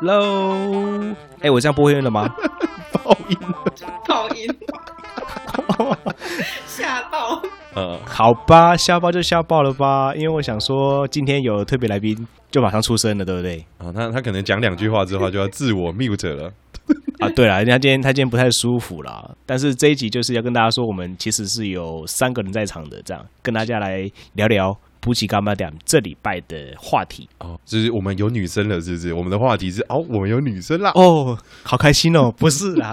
Hello，哎、我这样播音了吗？爆音。爆音，吓到！呃，好吧，吓爆就吓爆了吧，因为我想说今天有特别来宾，就马上出声了，对不对？啊，他他可能讲两句话之后就要自我 mute 了。啊，对了，人家今天他今天不太舒服啦，但是这一集就是要跟大家说，我们其实是有三个人在场的，这样跟大家来聊聊补给干嘛点这礼拜的话题。哦，就是我们有女生了，是不是？我们的话题是哦，我们有女生啦。哦，好开心哦！不是啦，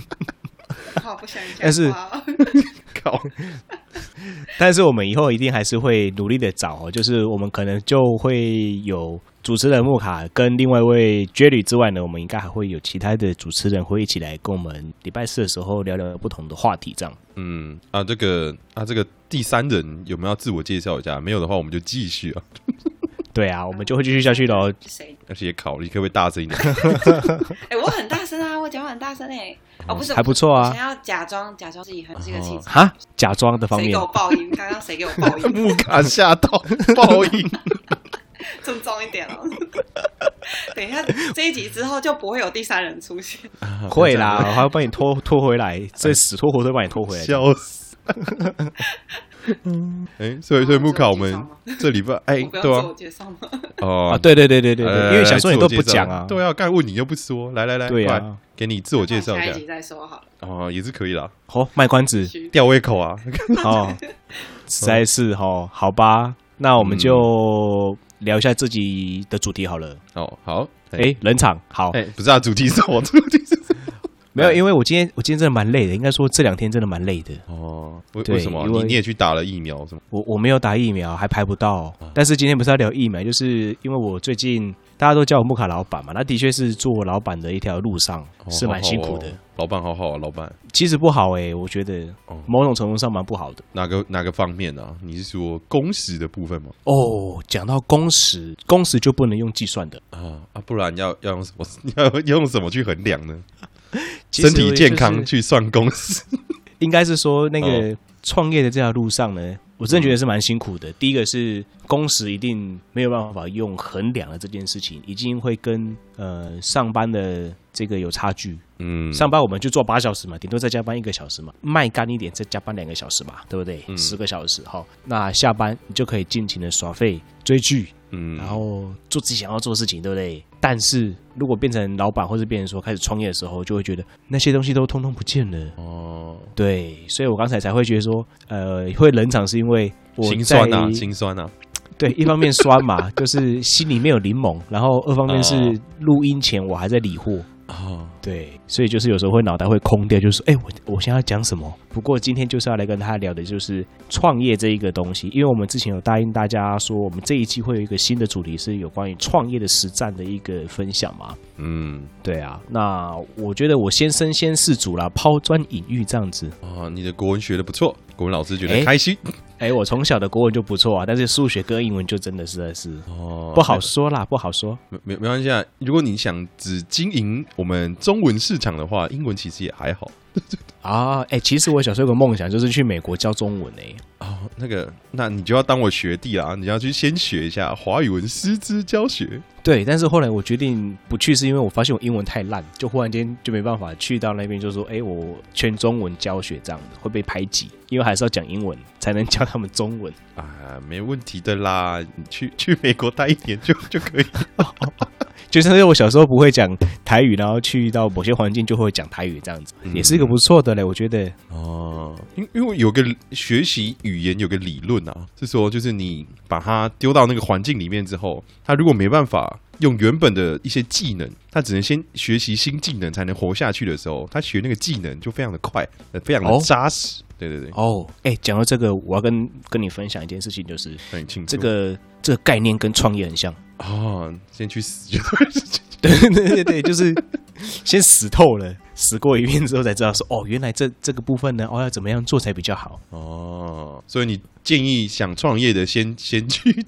好不想讲。但是 靠，但是我们以后一定还是会努力的找哦，就是我们可能就会有主持人木卡跟另外一位 Jerry 之外呢，我们应该还会有其他的主持人会一起来跟我们礼拜四的时候聊聊不同的话题，这样。嗯啊，这个啊，这个第三人有没有自我介绍一下？没有的话，我们就继续啊。对啊，我们就会继续下去喽。谁？而且考，你可不可以大声一点？哎、我很大声啊，我讲话很大声哎、哦，不是，还不错啊我想要假装假装自己很是个气质。哈，假装的方面谁给我爆音？刚刚谁给我爆音？木卡吓到爆音。尊重一点哦。等一下，这一集之后就不会有第三人出现。会啦，我还要帮你拖拖回来，这死拖活都帮你拖回来。笑死。哎、所以所以木卡，我们这礼拜哎、对啊？哦。啊，对对对对对对，因为想说你都不讲啊。对啊，刚问你又不说，来来来，对啊，给你自我介绍一下。下一集再说好了。哦，也是可以啦，哦，卖关子。吊胃口啊，哦，实在是哦，好吧，那我们就聊一下自己的主题好了。哦，好，哎，冷场好，哎，不是啊，主题是我，主题是没有，因为我今天我今天真的蛮累的，应该说这两天真的蛮累的。哦，为为什么你你也去打了疫苗是吗？我我没有打疫苗，还排不到。但是今天不是要聊疫苗，就是因为我最近大家都叫我木卡老板嘛，那的确是做老板的一条路上哦是蛮辛苦的。老板好好啊，老板其实不好哎、我觉得哦某种程度上蛮不好的。哪个哪个方面啊？你是说工时的部分吗？哦，讲到工时，工时就不能用计算的，啊啊，不然要要用什么？要 要用什么去衡量呢？身体健康去算工时 应该是说那个哦。创业的这条路上呢，我真的觉得是蛮辛苦的。第一个是工时一定没有办法用衡量的这件事情，已经会跟呃上班的这个有差距。嗯，上班我们就做八小时嘛，顶多再加班一个小时嘛，卖干一点再加班两个小时嘛，对不对？嗯十个小时哈，那下班你就可以尽情的耍废、追剧，嗯，然后做自己想要做的事情，对不对？但是如果变成老板或者变成说开始创业的时候，就会觉得那些东西都通通不见了。哦，对，所以我刚才才会觉得说，呃，会冷场是因为我心在酸啊，心酸啊，对，一方面酸嘛，就是心里面有柠檬，然后二方面是哦录音前我还在理货。哦，对，所以就是有时候会脑袋会空掉，就是哎，我我现在要讲什么？不过今天就是要来跟大家聊的就是创业这一个东西，因为我们之前有答应大家说，我们这一期会有一个新的主题是有关于创业的实战的一个分享嘛。嗯，对啊，那我觉得我先身先士卒啦，抛砖引玉这样子。哦，你的国文学的不错，国文老师觉哎得开心哎，我从小的国文就不错啊，但是数学跟英文就真的实在是哦，不好说啦，不好说。没没没关系啊。如果你想只经营我们中文市场的话，英文其实也还好 啊，哎、其实我小时候有个梦想，就是去美国教中文诶、哦。那个，那你就要当我学弟啦，你要去先学一下华语文师资教学。对，但是后来我决定不去，是因为我发现我英文太烂，就忽然间就没办法去到那边，就说，哎、我全中文教学这样子会被排挤，因为还是要讲英文才能教他们中文。啊，没问题的啦，你去去美国待一年就就可以。就像是我小时候不会讲台语，然后去到某些环境就会讲台语这样子，嗯也是一个不错的嘞，我觉得。哦，因因为有个学习语言有个理论啊，是说就是你把它丢到那个环境里面之后，他如果没办法用原本的一些技能，他只能先学习新技能才能活下去的时候，他学那个技能就非常的快，呃非常的哦扎实。对对对，哦，哎，讲到这个，我要跟跟你分享一件事情，就是很清楚这个这个概念跟创业很像。啊，先去死就对对对对，就是先死透了，死过一遍之后才知道说，哦，原来这这个部分呢，哦，要怎么样做才比较好。哦，所以你建议想创业的先先去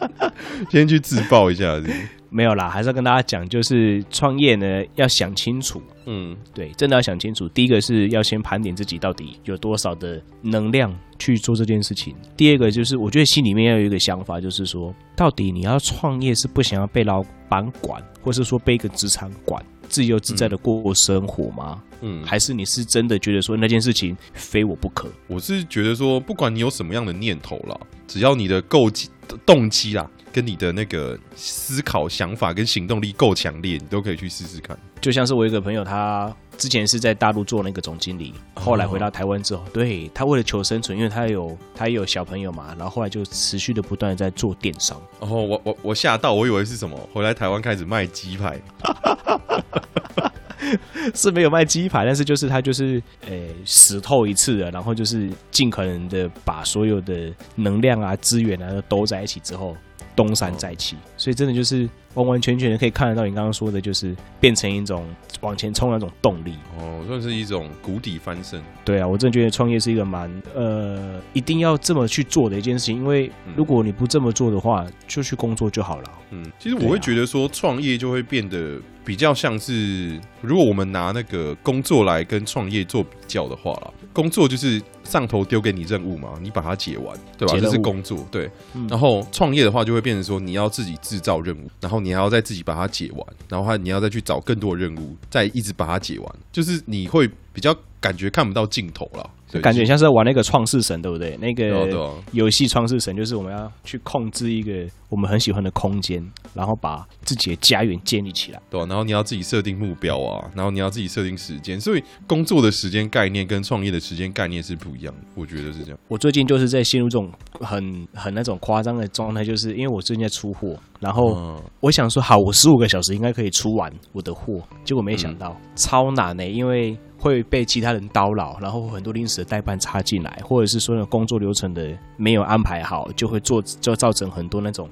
先去自爆一下是是没有啦，还是要跟大家讲，就是创业呢要想清楚，嗯对，真的要想清楚。第一个是要先盘点自己到底有多少的能量去做这件事情。第二个就是，我觉得心里面要有一个想法，就是说，到底你要创业是不想要被老板管，或是说被一个职场管，自由自在的过生活吗？嗯，还是你是真的觉得说那件事情非我不可？我是觉得说，不管你有什么样的念头啦，只要你的够机动机啦，跟你的那个思考、想法跟行动力够强烈，你都可以去试试看。就像是我一个朋友，他之前是在大陆做那个总经理，后来回到台湾之后，对他为了求生存，因为他有他也有小朋友嘛，然后后来就持续的不断的在做电商。然后我我我吓到，我以为是什么，回来台湾开始卖鸡排。是没有卖鸡排，但是就是他就是呃死透一次了，然后就是尽可能的把所有的能量啊资源啊都兜在一起之后，东山再起。所以真的就是完完全全的可以看得到你刚刚说的，就是变成一种往前冲的那种动力。哦，算是一种谷底翻身。对啊，我真的觉得创业是一个蛮呃一定要这么去做的一件事情，因为如果你不这么做的话，就去工作就好了。嗯，其实我会觉得说，创业就会变得比较像是，如果我们拿那个工作来跟创业做比较的话啦，工作就是上头丢给你任务嘛，你把它解完，对吧？这是工作，对。嗯然后创业的话，就会变成说，你要自己制造任务，然后你还要再自己把它解完，然后还你要再去找更多的任务，再一直把它解完，就是你会比较感觉看不到尽头了。对感觉像是在玩那个创世神，对不对？那个啊游戏创世神就是我们要去控制一个我们很喜欢的空间，然后把自己的家园建立起来。对吧、然后你要自己设定目标啊，然后你要自己设定时间，所以工作的时间概念跟创业的时间概念是不一样的，我觉得是这样。我最近就是在陷入这种很很那种夸张的状态，就是因为我最近在出货，然后嗯我想说，好，我十五个小时应该可以出完我的货，结果没想到、超难呢、因为会被其他人叨扰，然后很多临时的代办插进来，或者是说呢工作流程的没有安排好，就会做就造成很多那种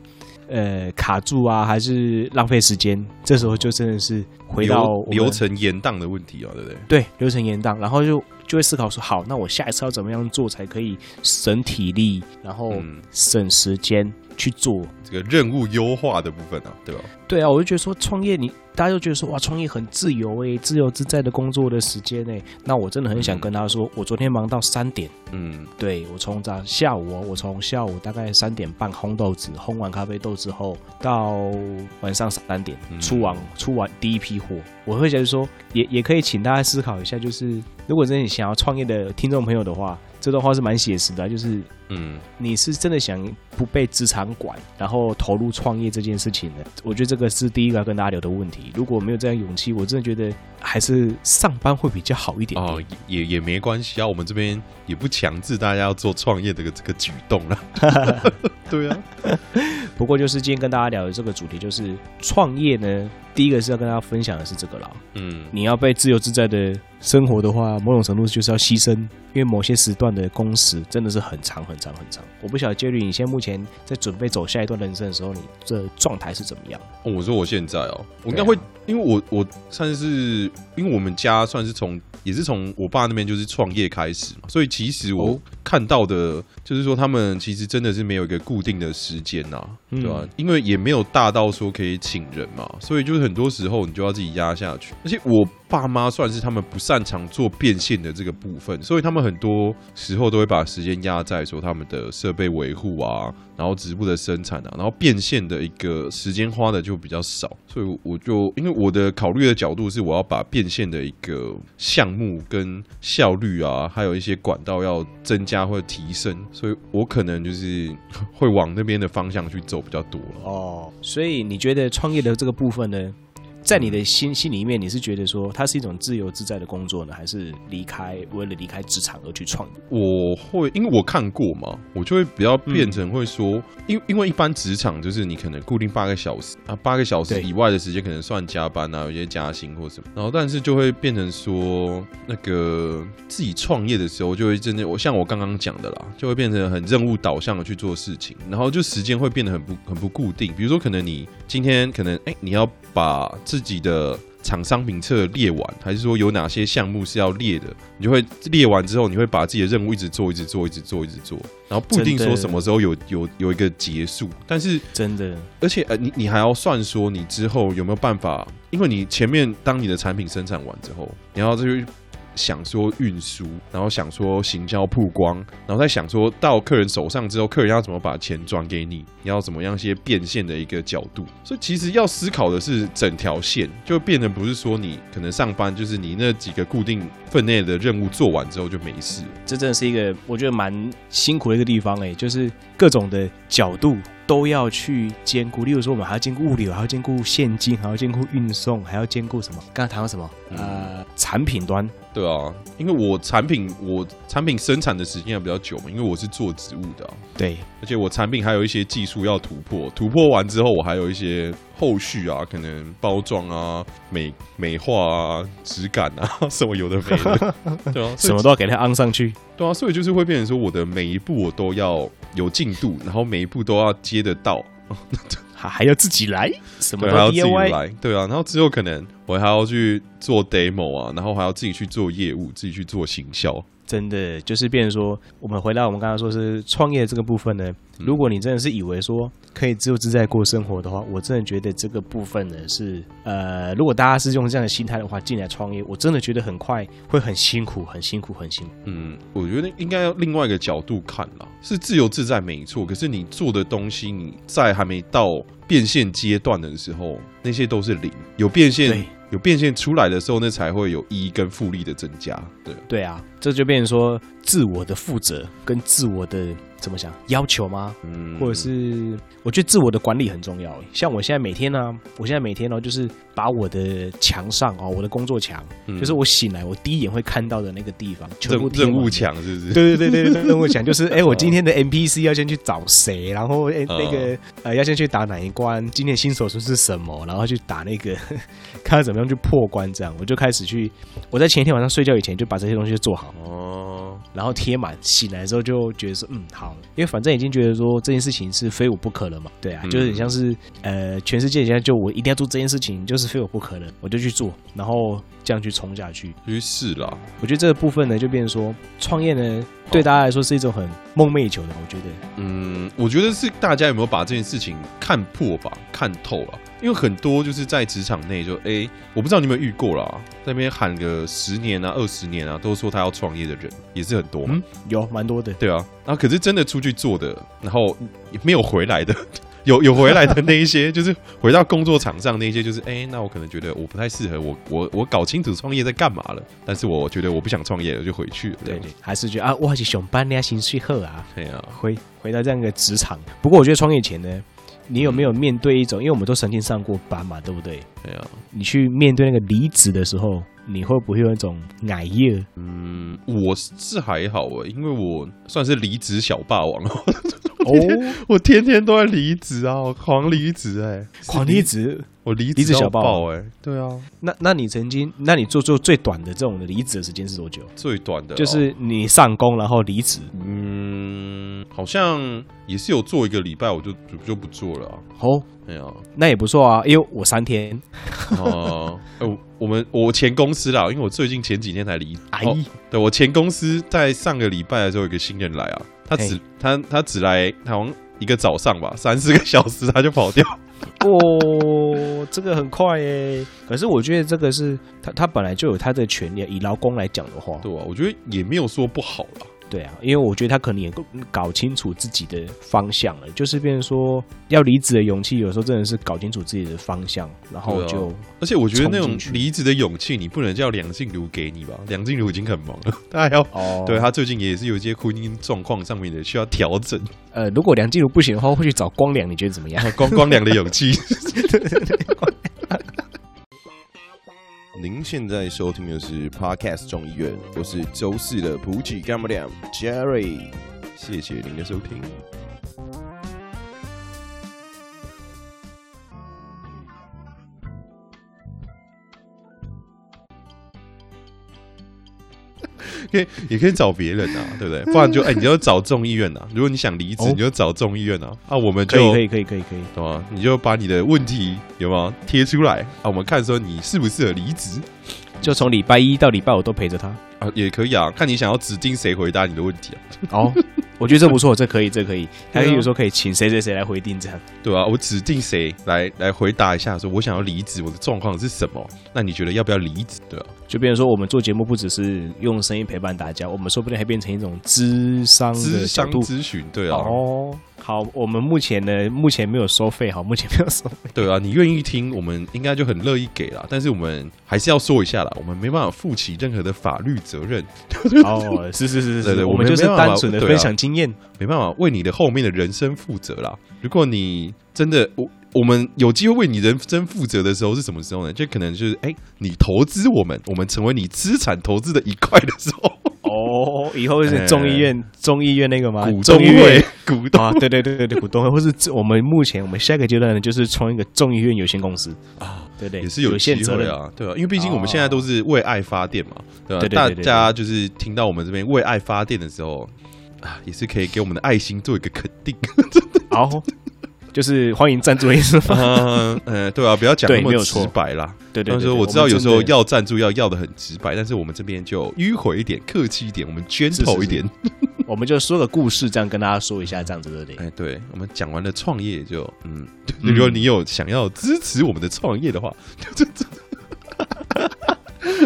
呃卡住啊，还是浪费时间。这时候就真的是回到流流程延宕的问题啊，对不对？对流程延宕，然后就就会思考说，好，那我下一次要怎么样做才可以省体力，然后嗯。省时间去做。这个任务优化的部分啊，对吧？对啊，我就觉得说创业你，大家就觉得说哇，创业很自由诶，自由自在的工作的时间诶。那我真的很想嗯。跟他说，我昨天忙到三点，嗯。对我从早下午哦，我从下午大概三点半烘豆子，烘完咖啡豆之后，到晚上三点嗯。出完出完第一批货，我会觉得说，也也可以请大家思考一下，就是如果真的想要创业的听众朋友的话，这段话是蛮写实的啊，就是嗯，你是真的想不被职场管，然后投入创业这件事情的，我觉得这个是第一个要跟大家聊的问题。如果没有这样勇气，我真的觉得还是上班会比较好一点点。哦，也也没关系啊，我们这边也不强制大家要做创业的这个这个举动啦。对啊，不过就是今天跟大家聊的这个主题，就是创业呢，第一个是要跟大家分享的是这个啦。嗯，你要被自由自在的生活的话，某种程度就是要牺牲，因为某些时段的工时真的是很长很长很长。我不晓得 Jerry，你现在目前在准备走下一段人生的时候，你这状态是怎么样？哦我说我现在哦，我应该会，因为我我算是，因为我们家算是从也是从我爸那边就是创业开始嘛，所以其实我哦看到的，就是说他们其实真的是没有一个固定的时间呐、嗯对吧、因为也没有大到说可以请人嘛，所以就是很多时候你就要自己压下去。而且我爸妈算是他们不擅长做变现的这个部分，所以他们很多时候都会把时间压在说他们的设备维护啊，然后植物的生产啊，然后变现的一个时间花的就比较少，所以我就因为我的考虑的角度是我要把变现的一个项目跟效率啊，还有一些管道要增加或者提升，所以我可能就是 会往那边的方向去走比较多了。哦，所以你觉得创业的这个部分呢，在你的心心里面，你是觉得说它是一种自由自在的工作呢，还是离开为了离开职场而去创业？我会，因为我看过嘛，我就会比较变成会说，因因为一般职场就是你可能固定八个小时啊，八个小时以外的时间可能算加班啊，有些加薪或什么，然后但是就会变成说，那个自己创业的时候，就会真的，我像我刚刚讲的啦，就会变成很任务导向的去做事情，然后就时间会变得很不很不固定，比如说可能你今天可能哎、你要把自己的厂商名册列完，还是说有哪些项目是要列的？你就会列完之后，你会把自己的任务一直做，一直做，一直做，一直做，然后不一定说什么时候有有有一个结束，但是真的，而且呃，你你还要算说你之后有没有办法，因为你前面当你的产品生产完之后，你要去想说运输，然后想说行销曝光，然后再想说到客人手上之后，客人要怎么把钱转给你，你要怎么样一些变现的一个角度。所以其实要思考的是整条线，就变得不是说你可能上班就是你那几个固定分内的任务做完之后就没事。这真的是一个我觉得蛮辛苦的一个地方哎，就是各种的角度都要去兼顾。例如说，我们还要兼顾物流，还要兼顾现金，还要兼顾运送，还要兼顾什么？刚才谈到什么？呃，产品端。对啊，因为我产品我产品生产的时间也比较久嘛，因为我是做植物的啊、对，而且我产品还有一些技术要突破，突破完之后，我还有一些后续啊，可能包装啊、美美化啊、质感啊 什么有的没的，对啊，什么都要给它安上去。对啊，所以就是会变成说，我的每一步我都要有进度，然后每一步都要接得到，还还要自己来，什么，都要自己。来，对啊，然后之后可能我还要去做 demo 啊，然后还要自己去做业务，自己去做行销，真的就是变成说，我们回到我们刚刚说是创业这个部分呢。如果你真的是以为说可以自由自在过生活的话，我真的觉得这个部分呢是呃，如果大家是用这样的心态的话进来创业，我真的觉得很快会很辛苦，很辛苦，很辛苦。嗯，我觉得应该要另外一个角度看啦，是自由自在没错，可是你做的东西，你在还没到变现阶段的时候，那些都是零，有变现对。变现出来的时候，那才会有一跟复利的增加。对，对啊，这就变成说自我的负责跟自我的怎么讲要求吗？嗯或者是我觉得自我的管理很重要欸。像我现在每天呢、我现在每天呢、就是把我的墙上哦，我的工作墙，嗯就是我醒来我第一眼会看到的那个地方，全部任任务贴满了。墙是不是？对对对对对，任务墙就是哎，我今天的 NPC 要先去找谁，然后哎哦那个呃要先去打哪一关，今天新手村是什么，然后去打那个 看怎么样去破关，这样我就开始去，我在前一天晚上睡觉以前就把这些东西做好，哦，然后贴满，醒来之后就觉得说，嗯，好，因为反正已经觉得说这件事情是非我不可了嘛，对啊，嗯。就是很像是呃，全世界现在就我一定要做这件事情，就是非我不可了，我就去做，然后这样去冲下去。于是啦，我觉得这个部分呢，就变成说创业呢，对大家来说是一种很梦寐以求的，我觉得。嗯，我觉得是大家有没有把这件事情看破吧，看透了。因为很多就是在职场内就哎、我不知道你有没有遇过啦，在那边喊个十年啊、二十年啊，都说他要创业的人也是很多嘛。嗯，有蛮多的。对啊，然后可是真的出去做的，然后也没有回来的，有有回来的那一些，就是回到工作场上那一些，就是哎、那我可能觉得我不太适合，我我我搞清楚创业在干嘛了，但是我觉得我不想创业了，就回去了。对对，还是觉得啊，哇，是上班呀，薪水好啊，对啊，回回到这样一个职场。不过我觉得创业前呢，你有没有面对一种，因为我们都曾经上过班嘛，对不对？对啊，你去面对那个离职的时候，你会不会有一种矮夜？嗯，我是还好啊，因为我算是离职小霸王，哦，我天天都在离职啊，我狂离职哎，狂离职。我离离职小爆哎，对啊，那那你曾经，那你做做最短的这种的离职的时间是多久？最短的哦就是你上工然后离职。嗯，好像也是有做一个礼拜，我就就就不做了啊。哦，哎呀，那也不错啊，因为我三天。哦，呃 我我们我前公司啦，因为我最近前几天才离。哎，哦对我前公司在上个礼拜的时候，有个新人来啊，他只他他只来好像一个早上吧，三四个小时他就跑掉。哦，这个很快耶。可是我觉得这个是他他本来就有他的权利，以劳工来讲的话，对啊，我觉得也没有说不好啦。对啊，因为我觉得他可能也搞清楚自己的方向了，就是变成说要离职的勇气，有时候真的是搞清楚自己的方向，然后就而且我觉得那种离职的勇气，你不能叫梁静茹给你吧？梁静茹已经很忙了，他还要。哦，对他最近也是有一些婚姻状况上面的需要调整，呃，如果梁静茹不行的话，会去找光良，你觉得怎么样？光光良的勇气。您现在收听的是 Podcast 众议院，我是周四的普吉干不了 Jerry，谢谢您的收听。可以，也可以找别人啊，对不对？不然就 哎，你就找众议院啊。如果你想离职，哦你就找众议院啊。啊，我们可以就可以可以可以可以，懂吗？你就把你的问题有没有贴出来啊？我们看说你适不适合离职就从礼拜一到礼拜五都陪着他。啊，也可以啊。看你想要指定谁回答你的问题啊，哦，我觉得这不错，这可以，这可以。还对啊有时候可以请谁谁谁来回定这样。对啊、我指定谁来来回答一下，说我想要离职，我的状况是什么？那你觉得要不要离职？对啊、就变成说，我们做节目不只是用声音陪伴大家，我们说不定还变成一种智商的咨商角度。咨询，对啊，哦，好，我们目前呢，目前没有收费，好，目前没有收费。对啊，你愿意听，我们应该就很乐意给啦。但是我们还是要说一下啦，我们没办法负起任何的法律责任，哦，是是是是是，对对我们就是单纯的分享经验。没办法为你的后面的人生负责啦。如果你真的我我们有机会为你人生负责的时候是什么时候呢？就可能就是哎、你投资我们，我们成为你资产投资的一块的时候，哦，以后是众议院，众议院那个吗？股东会，股东啊，对对对对对，股东会，或是我们目前我们下一个阶段呢，就是创一个众议院有限公司。啊，对对，也是有有限责任。啊，对啊，因为毕竟我们现在都是为爱发电嘛，对吧、大家就是听到我们这边为爱发电的时候啊，也是可以给我们的爱心做一个肯定。好，就是欢迎赞助的意思吗？嗯 呃，对啊，不要讲那么直白啦。对对对，但是我知道有时候。要赞助要要的很直白，但是我们这边就迂回一点、客气一点，我们 gentle 一点。我们就说个故事，这样跟大家说一下，这样子对不对？哎，对，我们讲完了创业就，嗯，嗯如果你有想要支持我们的创业的话，这这。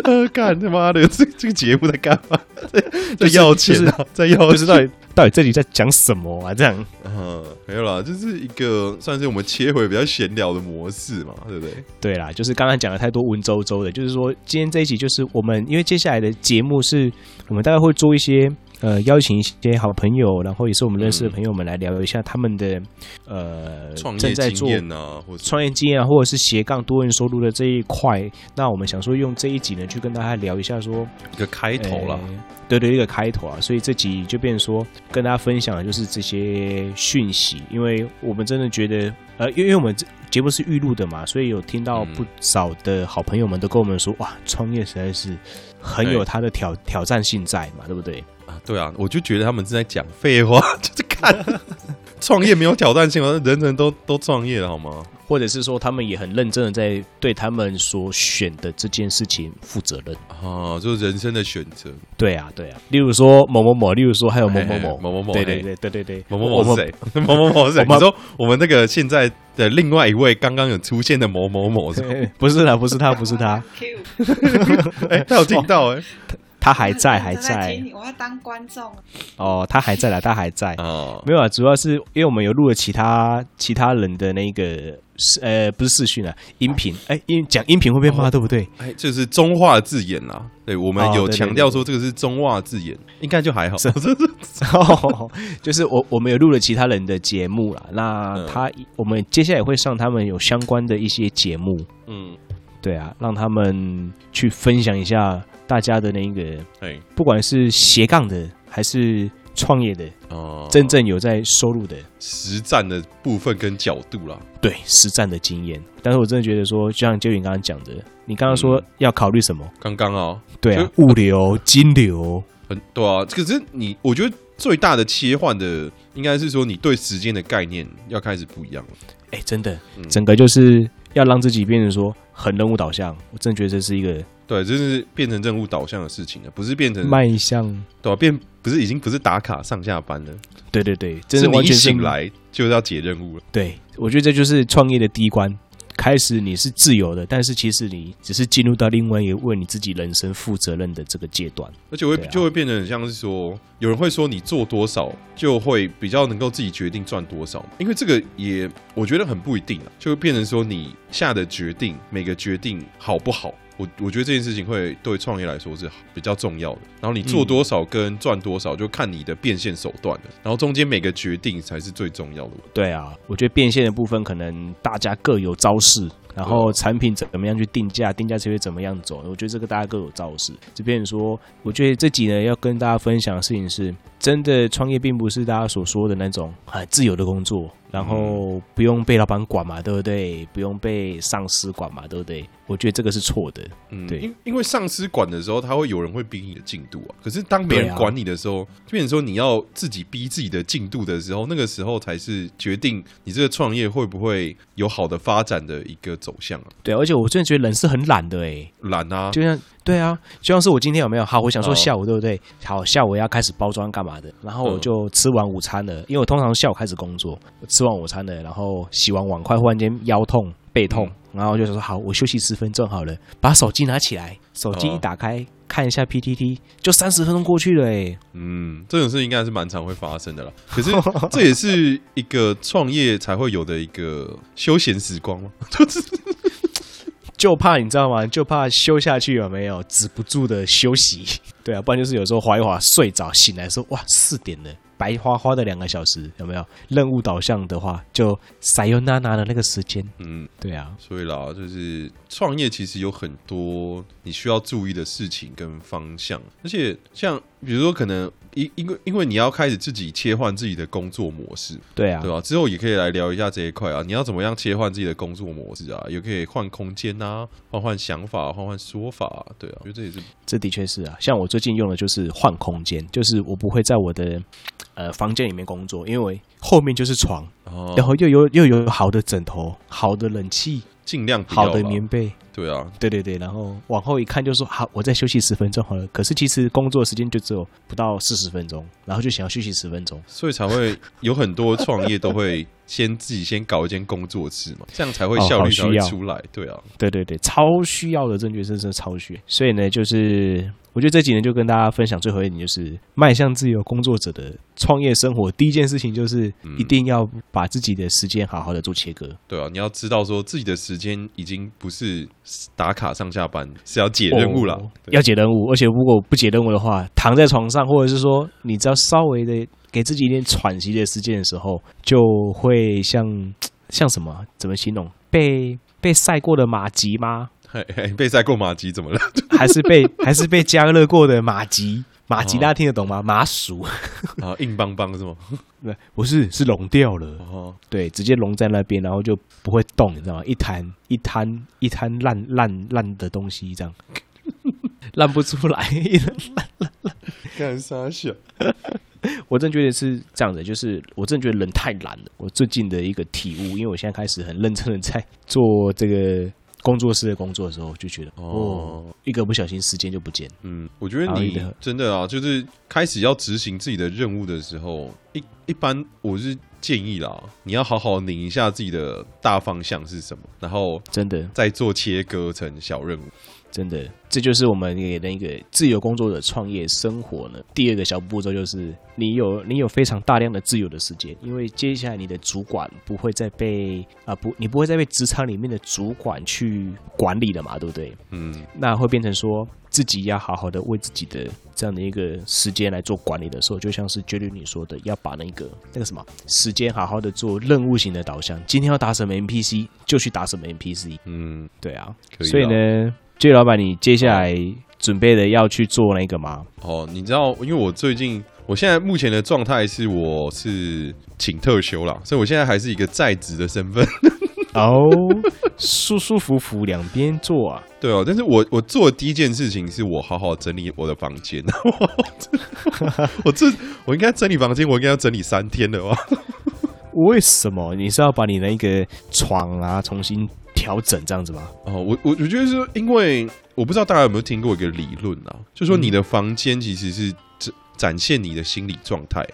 呃，干他妈的，这这个节目在干嘛？在在要钱啊，在要钱不知道底到底这里在讲什么啊？这样嗯，没有啦，就是一个算是我们切回比较闲聊的模式嘛，对不对？对啦，就是刚刚讲了太多文绉绉的，就是说今天这一集就是我们，因为接下来的节目是我们大概会做一些呃邀请一些好朋友，然后也是我们认识的朋友们来聊一下他们的呃创业经验啊，或者创业经验啊，或者是斜杠多元收入的这一块。那我们想说用这一集呢，去跟大家聊一下说一个开头了。呃对对，一个开头啊，所以这集就变成说跟大家分享的就是这些讯息，因为我们真的觉得，呃，因为我们这节目是预录的嘛，所以有听到嗯不少的好朋友们都跟我们说，哇，创业实在是很有哎它的挑挑战性在嘛，对不对？啊，对啊，我就觉得他们是在讲废话，就是看 创业没有挑战性吗？人人都都创业了好吗？或者是说他们也很认真的在对他们所选的这件事情负责任。啊，就是人生的选择。对啊，对啊，例如说某某某，例如说还有某某某嘿某某某对对嘿对对对对，某某某是谁？某某某是谁？我们你说我们那个现在的另外一位刚刚有出现的某某某是？不是啦，不是他，不是他，Q，哎，他有听到哎他还在，还在我要当观众。哦，他还在啦，他还在。哦，没有啊，主要是因为我们有录了其他其他人的那个视呃不是视讯啊，音频，哎音讲音频会被骂，哦对不对？哎，这是中化字眼啦。对，我们有强调说这个是中化字眼，应该就还好。哦，就是我我们有录了其他人的节目啦，那嗯他、我们接下来也会上他们有相关的一些节目，嗯，对啊，让他们去分享一下大家的那个，哎，不管是斜杠的还是创业的，哦，真正有在收入的。实战的部分跟角度啦。对实战的经验，但是我真的觉得说，就像 j 你刚刚讲的，你刚刚说嗯要考虑什么？刚刚啊，对啊，物流、金流，很对啊，可是你，我觉得最大的切换的，应该是说你对时间的概念要开始不一样了。哎，真的，嗯整个就是要让自己变成说很任务导向。我真的觉得这是一个对，这是变成任务导向的事情了，不是变成迈向，对啊，变不是已经不是打卡上下班了，对对对，真是完全是醒。来就要解任务了。对，我觉得这就是创业的第一关。开始你是自由的，但是其实你只是进入到另外一个为你自己人生负责任的这个阶段。而且会、啊就会变得很像是说，有人会说你做多少就会比较能够自己决定赚多少，因为这个也我觉得很不一定啊，就会变成说你下的决定每个决定好不好，我我觉得这件事情会对创业来说是比较重要的。然后你做多少跟赚多少就看你的变现手段了，然后中间每个决定才是最重要的。对啊，我觉得变现的部分可能大家各有招式，然后产品怎么样去定价，定价策略怎么样走，我觉得这个大家各有造势。这边说，我觉得这几呢要跟大家分享的事情是，真的创业并不是大家所说的那种很自由的工作，然后不用被老板管嘛，对不对？不用被上司管嘛，对不对？我觉得这个是错的。嗯，对因因为上司管的时候，他会有人会逼你的进度啊。可是当别人管你的时候，就变成说你要自己逼自己的进度的时候，那个时候才是决定你这个创业会不会有好的发展的一个走向啊。对，而且我真的觉得人是很懒的诶、懒啊，就像对啊，就像是我今天有没有好，我想说哦下午对不对？好，下午要开始包装干嘛的？然后我嗯就吃完午餐了，因为我通常下午开始工作，我吃完午餐了，然后洗完碗筷，忽然间腰痛背痛，嗯然后就说好，我休息十分钟好了，把手机拿起来，手机哦一打开。看一下 PTT，就三十分钟过去了哎，嗯，这种事应该是蛮常会发生的啦。可是这也是一个创业才会有的一个休闲时光吗？就 是就怕你知道吗？就怕休下去有没有止不住的休息？对啊，不然就是有时候滑一滑睡着，醒来说哇四点了，白花花的两个小时有没有？任务导向的话，就塞尤娜娜的那个时间，嗯，对啊，所以啦，就是创业其实有很多你需要注意的事情跟方向，而且像比如说可能因因为因为你要开始自己切换自己的工作模式，对啊对，吧？之后也可以来聊一下这一块啊，你要怎么样切换自己的工作模式啊？也可以换空间啊，换换想法，换换说法啊、对啊，我觉得这也是这的确是啊。像我最近用的就是换空间，就是我不会在我的呃房间里面工作，因为后面就是床，哦，然后又有又有好的枕头、好的冷气、尽量好的棉被。对啊，对对对，然后往后一看就说好，我再休息十分钟好了。可是其实工作时间就只有不到四十分钟，然后就想要休息十分钟。所以才会有很多创业都会先自己先搞一间工作室嘛，这样才会 哦效率才好需要会出来。对啊，对对对，超需要的，真觉得真是超需要。所以呢，就是我觉得这几年就跟大家分享最后一点，就是迈向自由工作者的创业生活。第一件事情就是嗯一定要把自己的时间好好的做切割。对啊，你要知道说自己的时间已经不是打卡上下班，是要解任务啦。哦要解任务，而且如果不解任务的话，躺在床上，或者是说你只要稍微的给自己一点喘息的时间的时候，就会像 像什么？怎么形容？被被晒过的马吉吗？嘿嘿被晒过马吉怎么了？还是被还是被加热过的马吉？马吉哦大家听得懂吗？麻薯？啊，硬邦邦是吗？不不是，是融掉了。哦，对，直接融在那边，然后就不会动，你知道吗？一滩一滩一滩烂烂烂的东西，这样 烂不出来。烂烂烂干啥小？我真觉得是这样的，就是我真觉得人太懒了。我最近的一个体悟，因为我现在开始很认真的在做这个工作室的工作的时候，就觉得哦哦，一个不小心时间就不见。嗯，我觉得你真的啊，就是开始要执行自己的任务的时候，一一般我是建议啦，你要好好拧一下自己的大方向是什么，然后真的，再做切割成小任务。真的，这就是我们给的一个自由工作者创业生活呢。第二个小步骤就是，你有你有非常大量的自由的时间，因为接下来你的主管不会再被啊、不，你不会再被职场里面的主管去管理了嘛，对不对？嗯，那会变成说自己要好好的为自己的这样的一个时间来做管理的时候，就像是 j 律你说的，要把那个那个什么时间好好的做任务型的导向。今天要打什么 NPC 就去打什么 NPC，嗯，对啊。可以啦所以呢 j 老板，你接下来准备的要去做那个吗？哦，你知道，因为我最近，我现在目前的状态是我是请特休啦，所以我现在还是一个在职的身份。哦，舒舒服服两边坐啊。对哦，但是我我做的第一件事情是我好好整理我的房间。我这 我应该整理房间，我应该要整理三天的哇。为什么你是要把你那个床啊重新调整这样子吗？哦，我我我觉得是因为我不知道大家有没有听过一个理论啊，就说你的房间其实是展展现你的心理状态。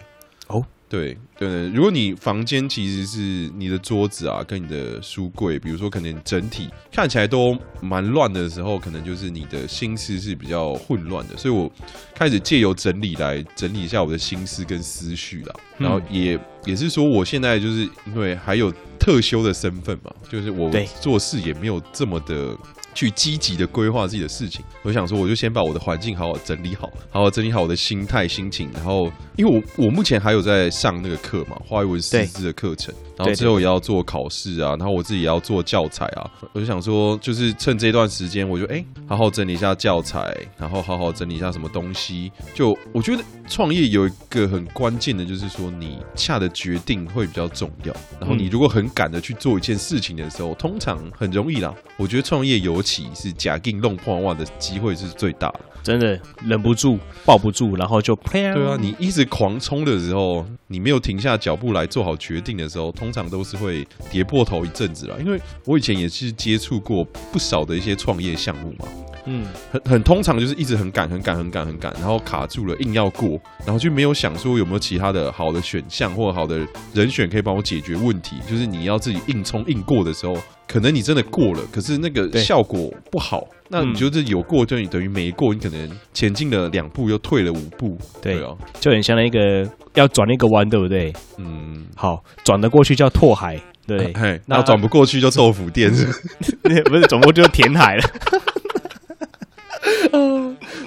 哦，对对，如果你房间其实是你的桌子啊，跟你的书柜，比如说可能整体看起来都蛮乱的时候，可能就是你的心思是比较混乱的。所以我开始借由整理来整理一下我的心思跟思绪啦。然后也也是说，我现在就是因为还有特休的身份嘛，就是我做事也没有这么的。去积极的规划自己的事情，我想说，我就先把我的环境好好整理好，好好整理好我的心态、心情。然后，因为我我目前还有在上那个课嘛，华语文师资的课程，然后之后也要做考试啊，然后我自己也要做教材啊，我就想说，就是趁这段时间，我就哎、好好整理一下教材，然后好好整理一下什么东西。就我觉得创业有一个很关键的，就是说你下的决定会比较重要。然后你如果很赶的去做一件事情的时候，通常很容易啦。我觉得创业尤其是假定弄破万的机会是最大的。真的忍不住、抱不住，然后就对对啊，你一直狂冲的时候，你没有停下脚步来做好决定的时候，通常都是会跌破头一阵子啦。因为我以前也是接触过不少的一些创业项目嘛，嗯，很很通常就是一直很赶、很赶、很赶、很赶，然后卡住了，硬要过，然后就没有想说有没有其他的好的选项或好的人选可以帮我解决问题。就是你要自己硬冲硬过的时候，可能你真的过了，可是那个效果不好。那你就是有过，就你等于没过，你可能前进了两步又退了五步。对啊，就很像那个要转那个弯，对不对？嗯，好，转得过去叫拓海，对那那转不过去就豆腐店，是 不是不是转过去就填海了。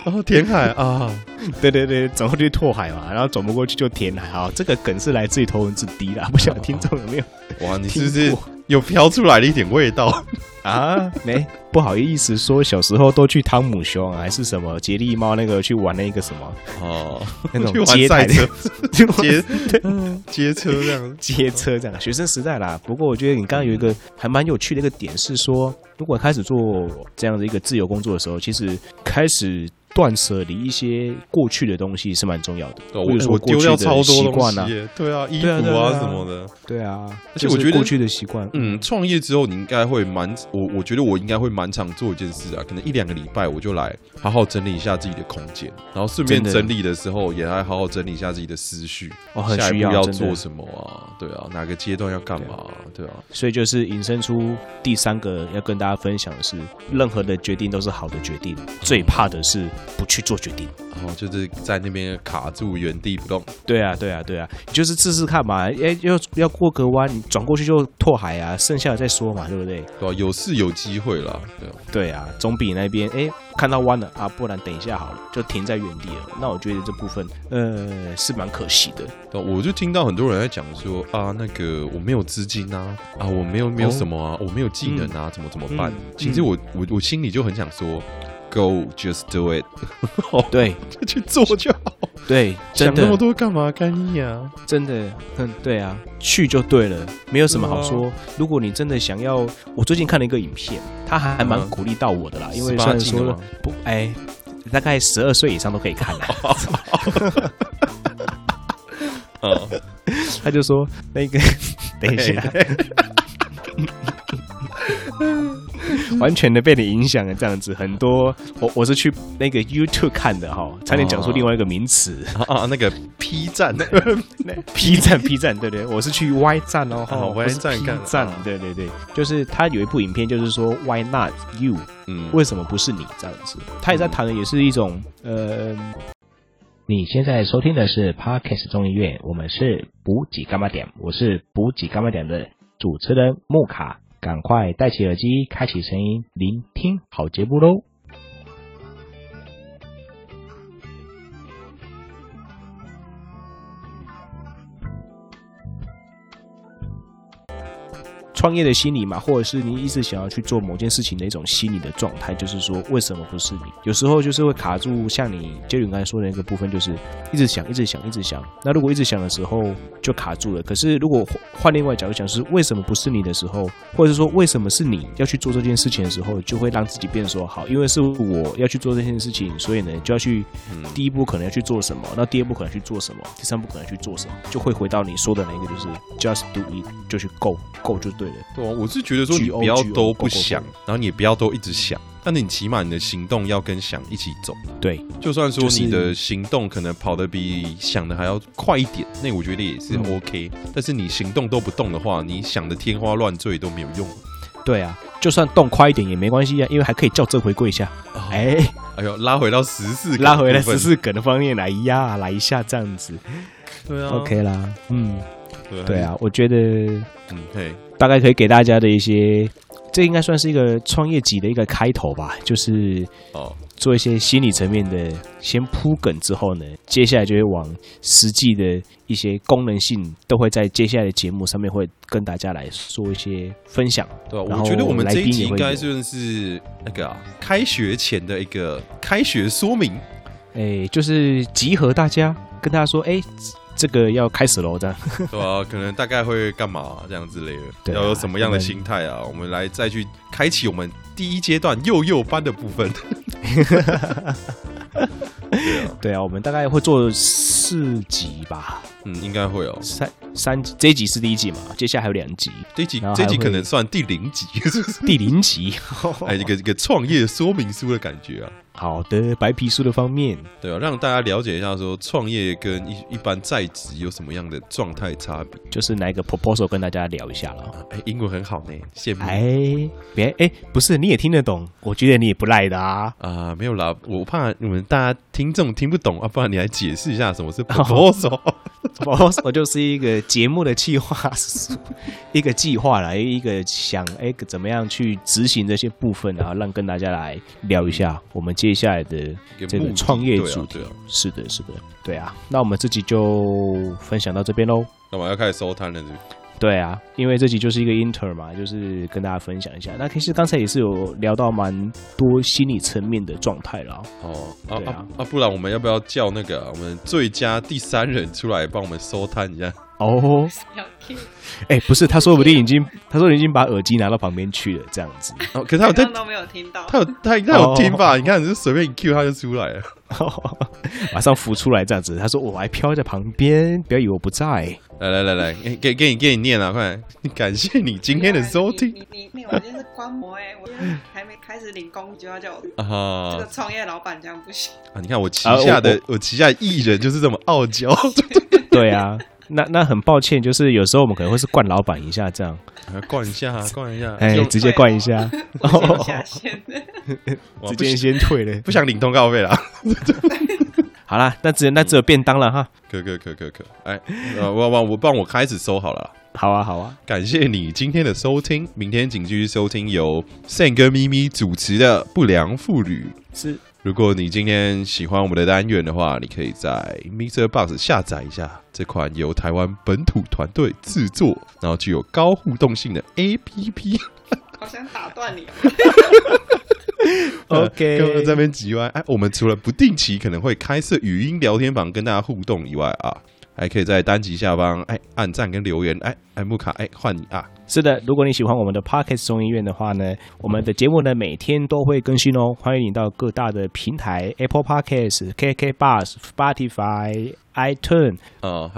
然 后填海啊，对对对，走过去拓海嘛，然后转不过去就填海。啊，这个梗是来自于头文字 D 啦，不晓得听众有没有哇，你是不听是过有飘出来了一点味道？啊？没，不好意思说，小时候都去汤姆熊啊还是什么杰利猫那个去玩那个什么哦，那种 去玩街台的赛车、就街街车这样。街车这样，学生时代啦。不过我觉得你刚刚有一个还蛮有趣的一个点是说，如果开始做这样的一个自由工作的时候，其实开始断舍离一些过去的东西是蛮重要的，哦比如说我丢掉超多习惯啊，东西耶，对啊，衣服啊。什么的。对啊，而且我觉得过去的习惯，嗯，创业之后你应该会蛮，我我觉得我应该会蛮常做一件事啊，可能一两个礼拜我就来好好整理一下自己的空间，然后顺便整理的时候也来好好整理一下自己的思绪，哦，很需要做什么啊？对啊，哪个阶段要干嘛？对啊，所以就是引申出第三个要跟大家分享的是，任何的决定都是好的决定，最怕的是不去做决定。然后就是在那边卡住原地不动。对啊，对啊，对啊，就是试试看嘛，哎，要要过个弯，你转过去就拓海啊，剩下的再说嘛，对不对？对啊、有是有机会啦，对啊，对啊，总比那边哎看到弯了啊，不然等一下好了，就停在原地了。那我觉得这部分呃是蛮可惜的。对啊我就听到很多人在讲说啊，那个我没有资金啊，啊，我没有没有哦什么啊，我没有技能啊，怎么怎么办？嗯其实我我我心里就很想说，Go just do it，对。就去做就好，对，真想那么多干嘛？干你啊！真的，嗯，对啊，去就对了，没有什么好说。如果你真的想要，我最近看了一个影片，他还还蛮嗯鼓励到我的啦，因为18虽然说不，哎，大概十二岁以上都可以看啦。哦，他就说那个，等一下，完全的被你影响了，这样子很多。我我是去那个 YouTube 看的哈，差点讲出另外一个名词。啊啊，那个 P 站，P 站 P 站，对对，我是去 Y 站哦，Y 站 P 看站啊，对对对，就是他有一部影片，就是说 Why not you？嗯，为什么不是你这样子？他也在谈的也是一种呃。你现在收听的是 Podcast 众议院，我们是补给干嘛点，我是补给干嘛点的主持人木卡，赶快戴起耳机，开启声音，聆听好节目喽。创业的心理嘛，或者是你一直想要去做某件事情的一种心理的状态，就是说为什么不是你？有时候就是会卡住，像你杰伦刚才说的那个部分，就是一直想，一直想，一直想。那如果一直想的时候就卡住了。可是如果换另外角度想，是为什么不是你的时候，或者是说为什么是你要去做这件事情的时候，就会让自己变说好，因为是我要去做这件事情，所以呢就要去嗯第一步可能要去做什么，那第二步可能去做什么，第三步可能去做什么，就会回到你说的那个，就是 just do it，就去 go go 就对了。对啊，我是觉得说你不要都不想然后你也不要都一直想，但是你起码你的行动要跟想一起走。对，就算说你的行动可能跑得比想的还要快一点，那我觉得也是嗯 OK、但是你行动都不动的话，你想的天花乱坠都没有用。对啊，就算动快一点也没关系啊，因为还可以校正回归一下。哎、哎呦，拉回到十四，拉回来十，四梗的方面来呀，来一下这样子、对啊 o k 啦。嗯，对对啊，，我觉得嗯，嘿，大概可以给大家的一些，这应该算是一个创业级的一个开头吧，就是哦，做一些心理层面的先铺梗之后呢，接下来就会往实际的一些功能性，都会在接下来的节目上面会跟大家来做一些分享。对我觉得我们这一集应该算是那个、啊、开学前的一个开学说明。哎，就是集合大家，跟大家说，哎，这个要开始喽，这样。对吧、可能大概会干嘛、这样之类的，要有什么样的心态啊？我们来再去开启我们第一阶段幼幼班的部分。对啊，对啊，我们大概会做四集吧，嗯，应该会哦。三三集，这一集是第一集嘛，接下来还有两集，这一集这一集可能算第零集，第零集。哎，一个一个创业说明书的感觉啊。好的，白皮书的方面，对啊，让大家了解一下，说创业跟一一般在职有什么样的状态差别。就是拿一个 proposal 跟大家聊一下了。哎，英文很好呢，羡慕。哎，别哎，不是你也听得懂，我觉得你也不赖的啊。啊，没有啦，我怕你们大家听众听不懂啊，不然你来解释一下什么是 proposal。proposal 就是一个节目的计划书，一个计划来一个想哎怎么样去执行这些部分，然后让跟大家来聊一下我们接下来的这个创业主题。是的，是的，对啊。那我们这集就分享到这边喽。干嘛要开始收摊了？对啊，因为这集就是一个 inter 嘛，就是跟大家分享一下。那其实刚才也是有聊到蛮多心理层面的状态啦。哦，啊对啊啊啊！不然我们要不要叫那个啊我们最佳第三人出来帮我们收摊一下？哦，哎，不是，他说不定已经，他说已经把耳机拿到旁边去了，这样子。哦，可是他有在刚，刚都没有听到。他有他应该有听吧？你看，你就随便一 Q 他就出来了。马上浮出来这样子。他说我还飘在旁边，不要以为我不在。来来来来，给给给你给你念啊！快，感谢你今天的收听你你你，我今天是观摩哎，我今天还没开始领工就要叫我啊这啊个创业老板这样不行。啊！你看我旗下啊的 我旗下艺人就是这么傲娇，对啊，那那很抱歉，就是有时候我们可能会是灌老板一下这样，啊灌一下 灌一下，哎，用直接灌一下，哦 直接先退了。不想领通告费了。好啦，那只那只有便当了哈。可可可可可，哎，呃，我我我帮我开始收好了。好啊，好啊，感谢你今天的收听，明天请继续收听由 Sam 跟咪咪主持的《不良妇女》。是如果你今天喜欢我们的单元的话，你可以在 Mixer Box 下载一下这款由台湾本土团队制作，然后具有高互动性的 APP。好想打断你。OK 刚刚在那边急歪。哎，我们除了不定期可能会开设语音聊天房跟大家互动以外啊，还可以在单集下方哎按赞跟留言。哎哎，木卡哎换你啊！是的，如果你喜欢我们的 Podcast 中医院的话呢，我们的节目呢每天都会更新哦，欢迎你到各大的平台 Apple Podcast、KK Bus、Spotify、iTunes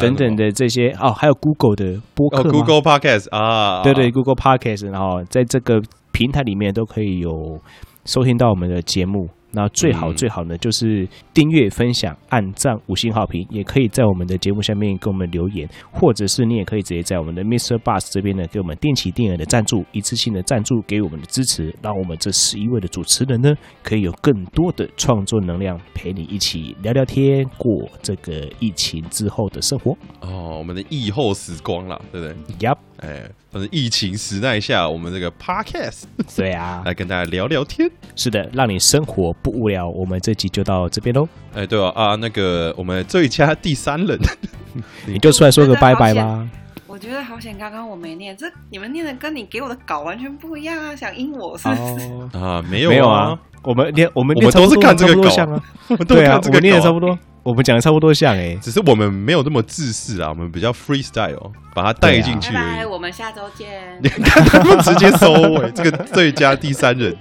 等等的这些哦，还有 Google 的播哦客吗，Google Podcast 啊，对对，Google Podcast，然后在这个平台里面都可以有收听到我们的节目。那最好嗯最好呢，就是订阅、分享、按赞、五星好评，也可以在我们的节目下面给我们留言，或者是你也可以直接在我们的 Mr. Bus 这边呢，给我们定期定额的赞助，一次性的赞助给我们的支持，让我们这十一位的主持人呢，可以有更多的创作能量，陪你一起聊聊天，过这个疫情之后的生活。哦，我们的疫后时光了，对不对？Yup，哎，反正疫情时代下，我们这个 Podcast 对啊，来跟大家聊聊天。是的，让你生活不无聊。我们这集就到这边喽，哎，对啊，啊，那个我们最佳第三人，你就出来说个拜拜吧。我觉得好险，刚刚我没念，这你们念的跟你给我的稿完全不一样啊！想阴我是不是？哦，啊，没有没有啊，，我们念我们我念差不多们都是看这个稿啊，对啊，这个我们念的差不多，我们讲的差不多像哎。只是我们没有那么自私啊，我们比较 freestyle，把它带进去拜而已拜，。我们下周见。你看他们直接收尾，这个最佳第三人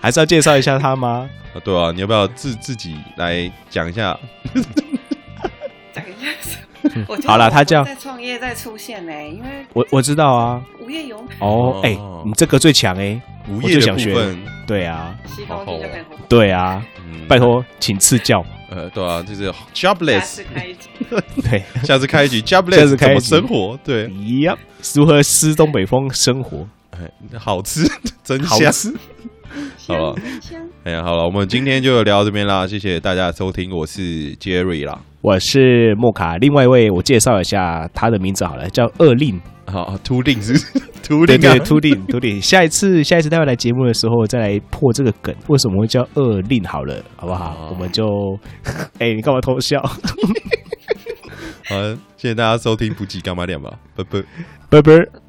还是要介绍一下他吗？啊，对啊，你要不要自自己来讲一下？讲一下好了他叫在创业在出现呢，因为我我知道啊。无业游民，哦，哎，你这个最强哎。无业的我就想学部分，对啊，吸空气就可以活。对啊，嗯拜，托，请赐教。呃，对啊，就是下 jobless，次开一集，对，下次开一局 下 jobless 怎么次开生活？对，呀，如何吃东北风生活？哎，好吃，真香。好吃。好了香香哎呀，好了，我们今天就聊到这边啦，谢谢大家的收听，我是 Jerry 啦。我是莫卡，另外一位我介绍一下他的名字好了，叫二令。好，秃令是不是图对对，灵啊，秃顶秃顶。下一次下一次待会来节目的时候，再来破这个梗，为什么会叫二令？好了，好不好？哦我们就，哎、你干嘛偷笑？好，谢谢大家收听补给干嘛点吧，拜拜。拜拜。